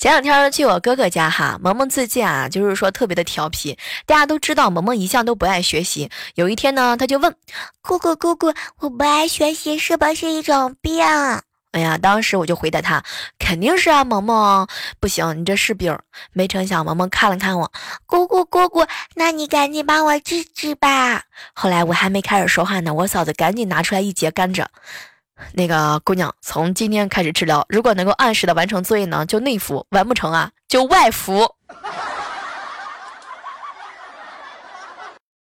前两天去我哥哥家哈，萌萌最近啊，就是说特别的调皮。大家都知道萌萌一向都不爱学习。有一天呢，他就问姑姑姑姑，我不爱学习是不是一种病？哎呀，当时我就回答他，肯定是啊，萌萌，不行，你这是病。没成想萌萌看了看我，姑姑姑姑，那你赶紧帮我治治吧。后来我还没开始说话呢，我嫂子赶紧拿出来一节甘蔗，那个姑娘，从今天开始治疗，如果能够按时的完成作业呢，就内服；完不成啊，就外服。